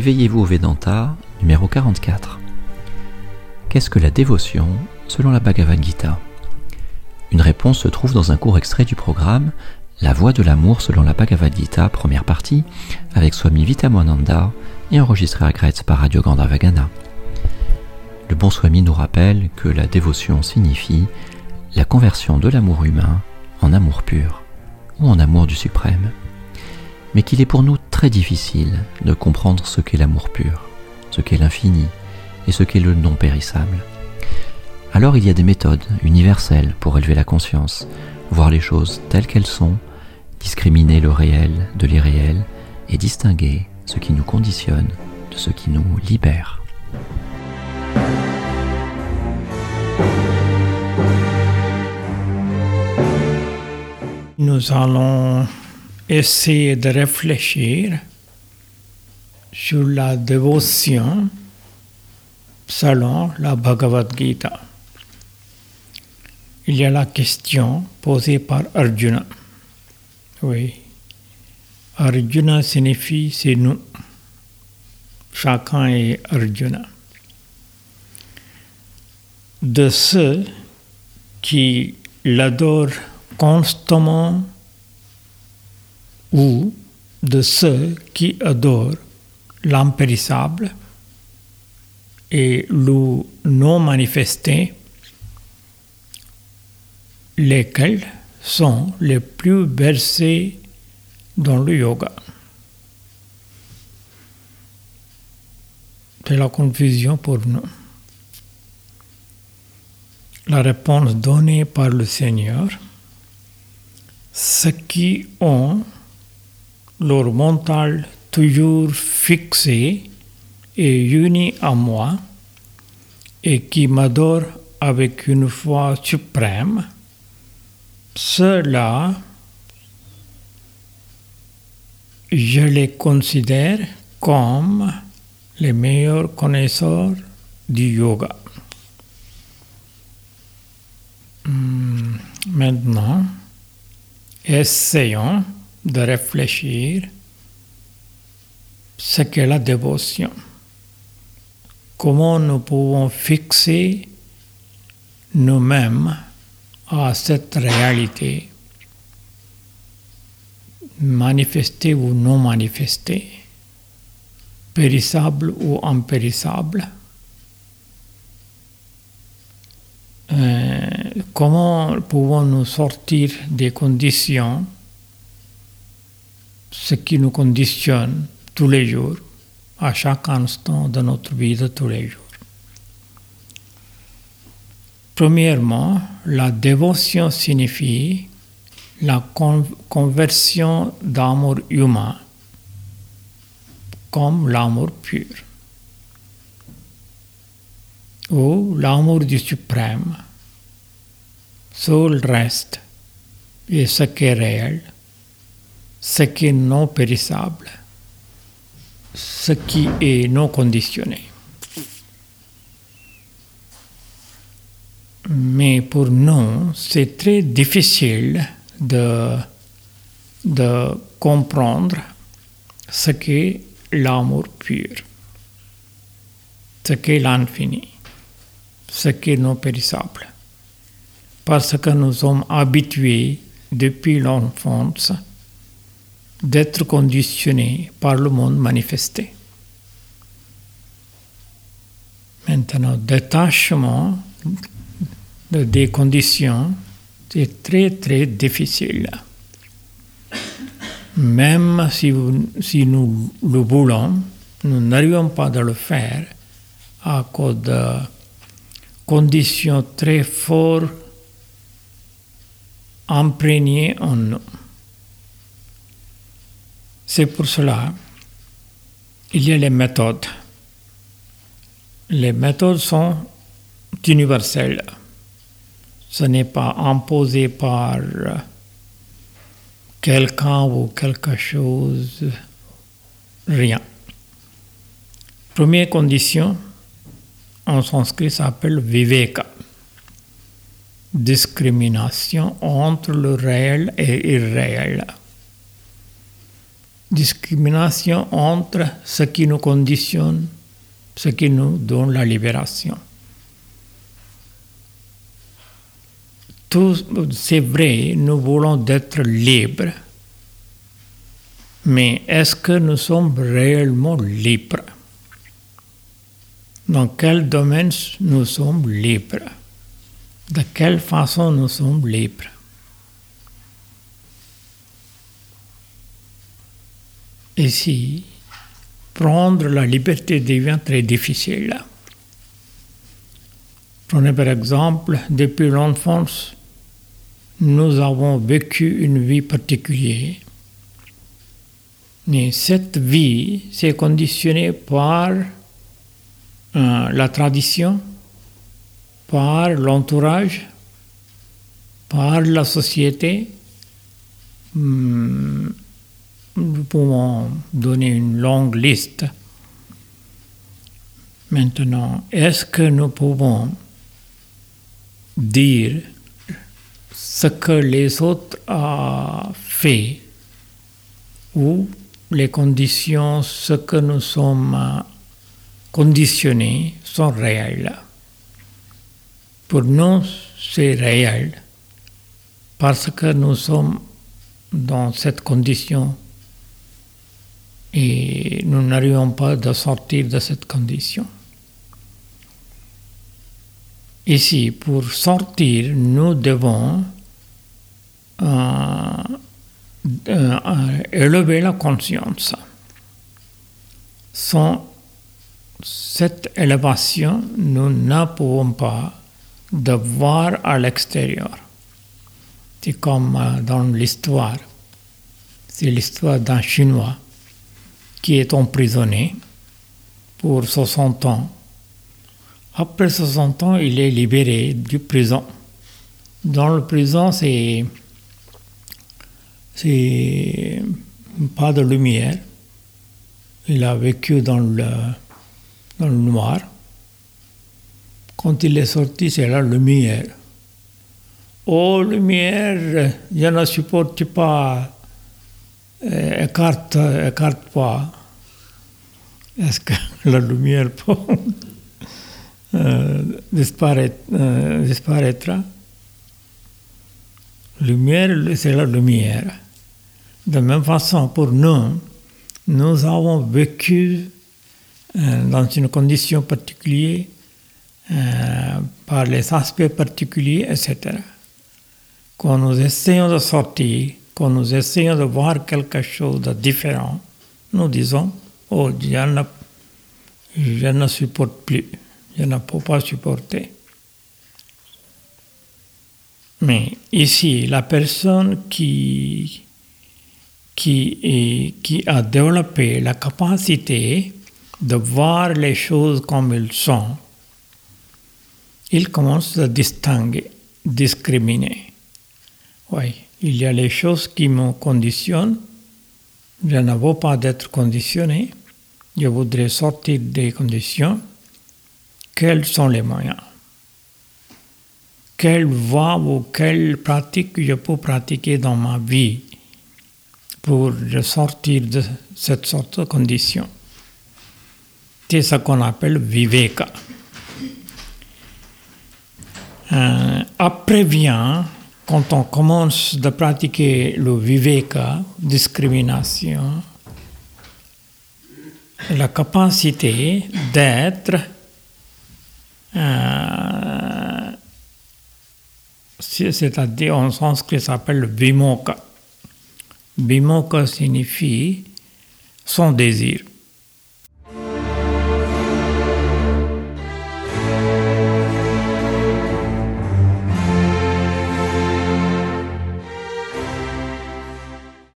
Éveillez-vous au Vedanta, numéro 44. Qu'est-ce que la dévotion selon la Bhagavad Gita? Une réponse se trouve dans un court extrait du programme La voie de l'amour selon la Bhagavad Gita, première partie, avec Swami Vitamananda et enregistré à Gretz par Radio Gandhavagana. Le bon Swami nous rappelle que la dévotion signifie la conversion de l'amour humain en amour pur ou en amour du suprême mais qu'il est pour nous très difficile de comprendre ce qu'est l'amour pur, ce qu'est l'infini et ce qu'est le non périssable. Alors il y a des méthodes universelles pour élever la conscience, voir les choses telles qu'elles sont, discriminer le réel de l'irréel et distinguer ce qui nous conditionne de ce qui nous libère. Nous allons essayer de réfléchir sur la dévotion selon la Bhagavad Gita. Il y a la question posée par Arjuna. Oui. Arjuna signifie c'est nous. Chacun est Arjuna. De ceux qui l'adorent constamment ou de ceux qui adorent l'impérissable et le non manifesté, lesquels sont les plus versés dans le yoga. C'est la confusion pour nous. La réponse donnée par le Seigneur, ceux qui ont leur mental toujours fixé et uni à moi et qui m'adore avec une foi suprême, ceux-là, je les considère comme les meilleurs connaisseurs du yoga. Hmm, maintenant, essayons de réfléchir ce qu'est la dévotion. Comment nous pouvons fixer nous-mêmes à cette réalité, manifestée ou non manifestée, périssable ou impérissable. Euh, comment pouvons-nous sortir des conditions ce qui nous conditionne tous les jours, à chaque instant de notre vie de tous les jours. Premièrement, la dévotion signifie la conversion d'amour humain comme l'amour pur ou l'amour du suprême, seul reste et ce qui est réel ce qui est non périssable, ce qui est non conditionné. Mais pour nous, c'est très difficile de, comprendre ce qu'est l'amour pur, ce qu'est l'infini, ce qui est non périssable. Parce que nous sommes habitués depuis l'enfance d'être conditionné par le monde manifesté. Maintenant, détachement des conditions, c'est très très difficile. Même si, si nous le voulons, nous n'arrivons pas à le faire à cause de conditions très fortes imprégnées en nous. C'est pour cela il y a les méthodes. Les méthodes sont universelles. Ce n'est pas imposé par quelqu'un ou quelque chose, rien. Première condition, en sanskrit, s'appelle viveka. Discrimination entre le réel et l'irréel discrimination entre ce qui nous conditionne, ce qui nous donne la libération. Tout, c'est vrai, nous voulons être libres, mais est-ce que nous sommes réellement libres? Dans quel domaine nous sommes libres? De quelle façon nous sommes libres? Ici, prendre la liberté devient très difficile. Prenez par exemple, depuis l'enfance, nous avons vécu une vie particulière. Mais cette vie s'est conditionnée par euh, la tradition, par l'entourage, par la société. Hum, nous pouvons donner une longue liste. Maintenant, est-ce que nous pouvons dire ce que les autres ont fait ou les conditions, ce que nous sommes conditionnés sont réels. Pour nous, c'est réel parce que nous sommes dans cette condition et nous n'arrivons pas à sortir de cette condition. Ici, pour sortir, nous devons euh, euh, élever la conscience. Sans cette élévation, nous ne pouvons pas de voir à l'extérieur. C'est comme euh, dans l'histoire. C'est l'histoire d'un Chinois qui est emprisonné pour 60 ans. Après 60 ans, il est libéré du prison. Dans le prison, c'est c'est pas de lumière. Il a vécu dans le, dans le noir. Quand il est sorti, c'est la lumière. Oh, lumière, je ne supporte pas écarte, écarte pas. Est-ce que la lumière peut euh, euh, disparaîtra Lumière, c'est la lumière. De même façon, pour nous, nous avons vécu dans une condition particulière, par les aspects particuliers, etc. Quand nous essayons de sortir, quand nous essayons de voir quelque chose de différent, nous disons, oh, je ne, je ne supporte plus, je ne peux pas supporter. Mais ici, la personne qui, qui, qui a développé la capacité de voir les choses comme elles sont, il commence à distinguer, discriminer. Oui, il y a les choses qui me conditionnent. Je ne veux pas d'être conditionné. Je voudrais sortir des conditions. Quels sont les moyens? Quelle voie ou quelle pratique je peux pratiquer dans ma vie pour sortir de cette sorte de conditions C'est ce qu'on appelle viveka. Euh, après vient quand on commence de pratiquer le viveka, discrimination, la capacité d'être euh, c'est-à-dire en sanskrit ça s'appelle vimoka. Vimoka signifie son désir.